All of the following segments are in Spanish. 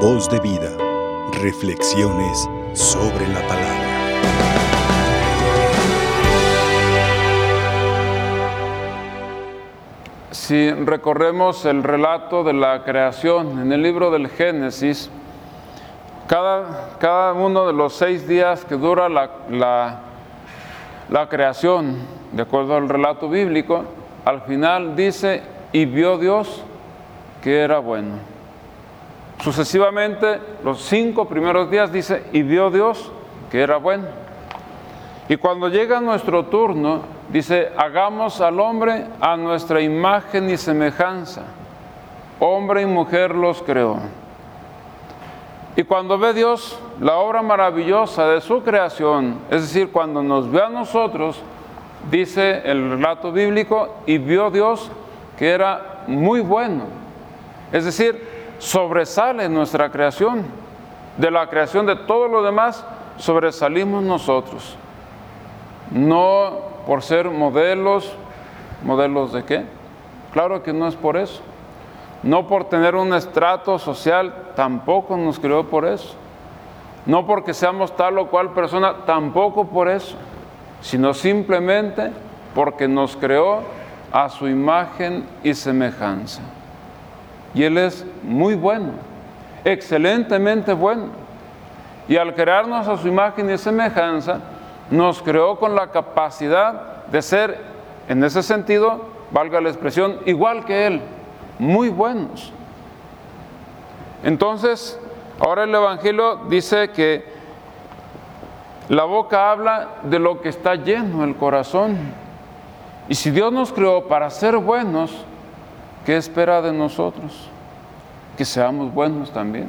Voz de vida. Reflexiones sobre la palabra. Si recorremos el relato de la creación en el libro del Génesis, cada, cada uno de los seis días que dura la, la, la creación, de acuerdo al relato bíblico, al final dice, y vio Dios que era bueno. Sucesivamente, los cinco primeros días dice, y vio Dios que era bueno. Y cuando llega nuestro turno, dice, hagamos al hombre a nuestra imagen y semejanza. Hombre y mujer los creó. Y cuando ve Dios la obra maravillosa de su creación, es decir, cuando nos ve a nosotros, dice el relato bíblico, y vio Dios que era muy bueno. Es decir, sobresale nuestra creación. De la creación de todo lo demás, sobresalimos nosotros. No por ser modelos, modelos de qué? Claro que no es por eso. No por tener un estrato social, tampoco nos creó por eso. No porque seamos tal o cual persona, tampoco por eso. Sino simplemente porque nos creó a su imagen y semejanza. Y Él es muy bueno, excelentemente bueno. Y al crearnos a su imagen y semejanza, nos creó con la capacidad de ser, en ese sentido, valga la expresión, igual que Él, muy buenos. Entonces, ahora el Evangelio dice que la boca habla de lo que está lleno el corazón. Y si Dios nos creó para ser buenos, ¿qué espera de nosotros? Que seamos buenos también.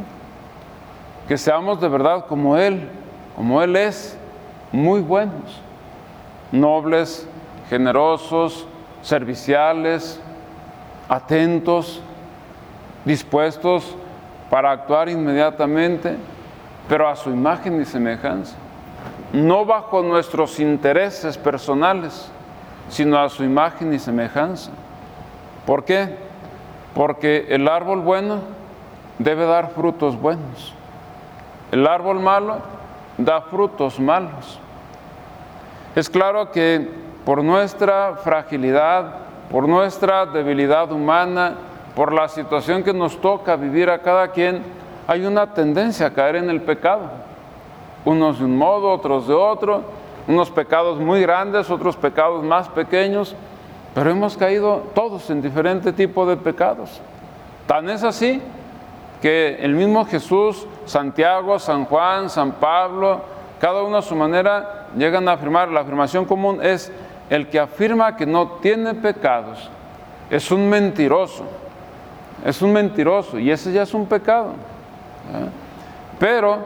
Que seamos de verdad como Él, como Él es, muy buenos. Nobles, generosos, serviciales, atentos, dispuestos para actuar inmediatamente, pero a su imagen y semejanza. No bajo nuestros intereses personales, sino a su imagen y semejanza. ¿Por qué? Porque el árbol bueno debe dar frutos buenos. El árbol malo da frutos malos. Es claro que por nuestra fragilidad, por nuestra debilidad humana, por la situación que nos toca vivir a cada quien, hay una tendencia a caer en el pecado. Unos de un modo, otros de otro, unos pecados muy grandes, otros pecados más pequeños, pero hemos caído todos en diferente tipo de pecados. Tan es así que el mismo Jesús, Santiago, San Juan, San Pablo, cada uno a su manera llegan a afirmar, la afirmación común es el que afirma que no tiene pecados, es un mentiroso, es un mentiroso y ese ya es un pecado. Pero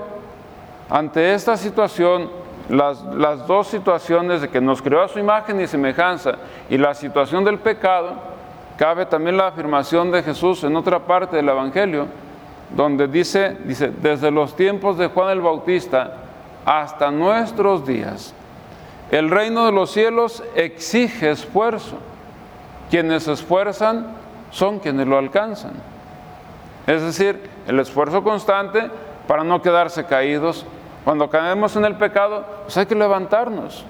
ante esta situación, las, las, dos situaciones de que nos creó a su imagen y semejanza y la situación del pecado, cabe también la afirmación de Jesús en otra parte del Evangelio, donde dice, dice, desde los tiempos de Juan el Bautista hasta nuestros días, el reino de los cielos exige esfuerzo. Quienes se esfuerzan son quienes lo alcanzan. Es decir, el esfuerzo constante para no quedarse caídos. Cuando caemos en el pecado, pues hay que levantarnos.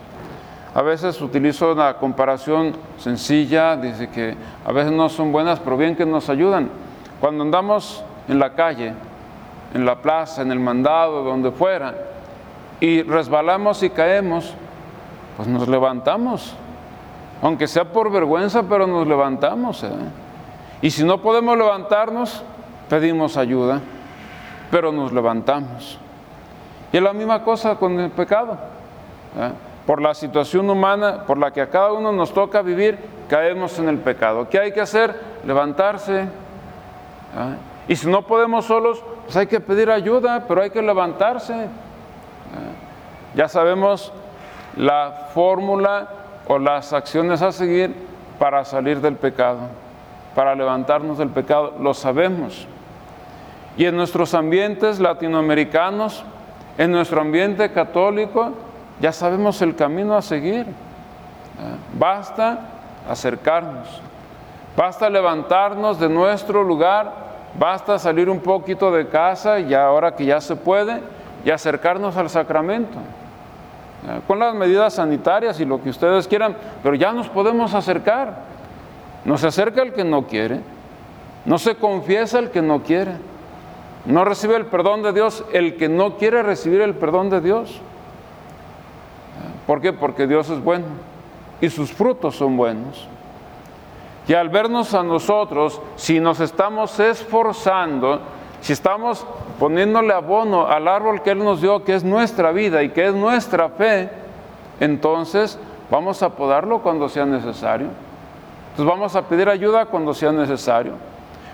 A veces utilizo una comparación sencilla, dice que a veces no son buenas, pero bien que nos ayudan. Cuando andamos en la calle, en la plaza, en el mandado, donde fuera, y resbalamos y caemos, pues nos levantamos. Aunque sea por vergüenza, pero nos levantamos. ¿eh? Y si no podemos levantarnos, pedimos ayuda, pero nos levantamos. Y es la misma cosa con el pecado. ¿eh? Por la situación humana por la que a cada uno nos toca vivir, caemos en el pecado. ¿Qué hay que hacer? Levantarse. ¿eh? Y si no podemos solos, pues hay que pedir ayuda, pero hay que levantarse. Ya sabemos la fórmula o las acciones a seguir para salir del pecado, para levantarnos del pecado, lo sabemos. Y en nuestros ambientes latinoamericanos, en nuestro ambiente católico, ya sabemos el camino a seguir. Basta acercarnos, basta levantarnos de nuestro lugar basta salir un poquito de casa y ahora que ya se puede, y acercarnos al sacramento. Con las medidas sanitarias y lo que ustedes quieran, pero ya nos podemos acercar. No se acerca el que no quiere, no se confiesa el que no quiere, no recibe el perdón de Dios el que no quiere recibir el perdón de Dios. ¿Por qué? Porque Dios es bueno y sus frutos son buenos. Y al vernos a nosotros, si nos estamos esforzando, si estamos poniéndole abono al árbol que Él nos dio, que es nuestra vida y que es nuestra fe, entonces vamos a podarlo cuando sea necesario. Entonces vamos a pedir ayuda cuando sea necesario.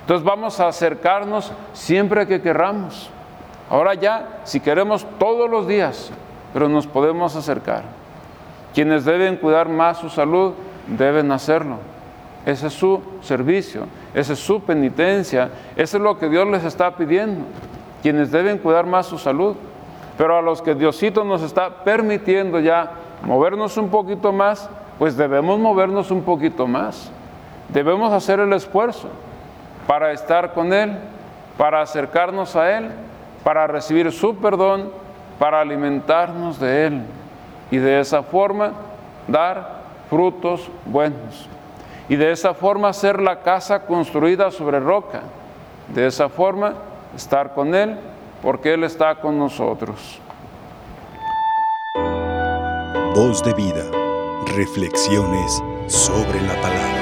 Entonces vamos a acercarnos siempre que querramos. Ahora ya, si queremos todos los días, pero nos podemos acercar. Quienes deben cuidar más su salud deben hacerlo. Ese es su servicio, esa es su penitencia, eso es lo que Dios les está pidiendo. Quienes deben cuidar más su salud. Pero a los que Diosito nos está permitiendo ya movernos un poquito más, pues debemos movernos un poquito más. Debemos hacer el esfuerzo para estar con Él, para acercarnos a Él, para recibir su perdón, para alimentarnos de Él y de esa forma dar frutos buenos. Y de esa forma ser la casa construida sobre roca. De esa forma estar con Él porque Él está con nosotros. Voz de vida. Reflexiones sobre la palabra.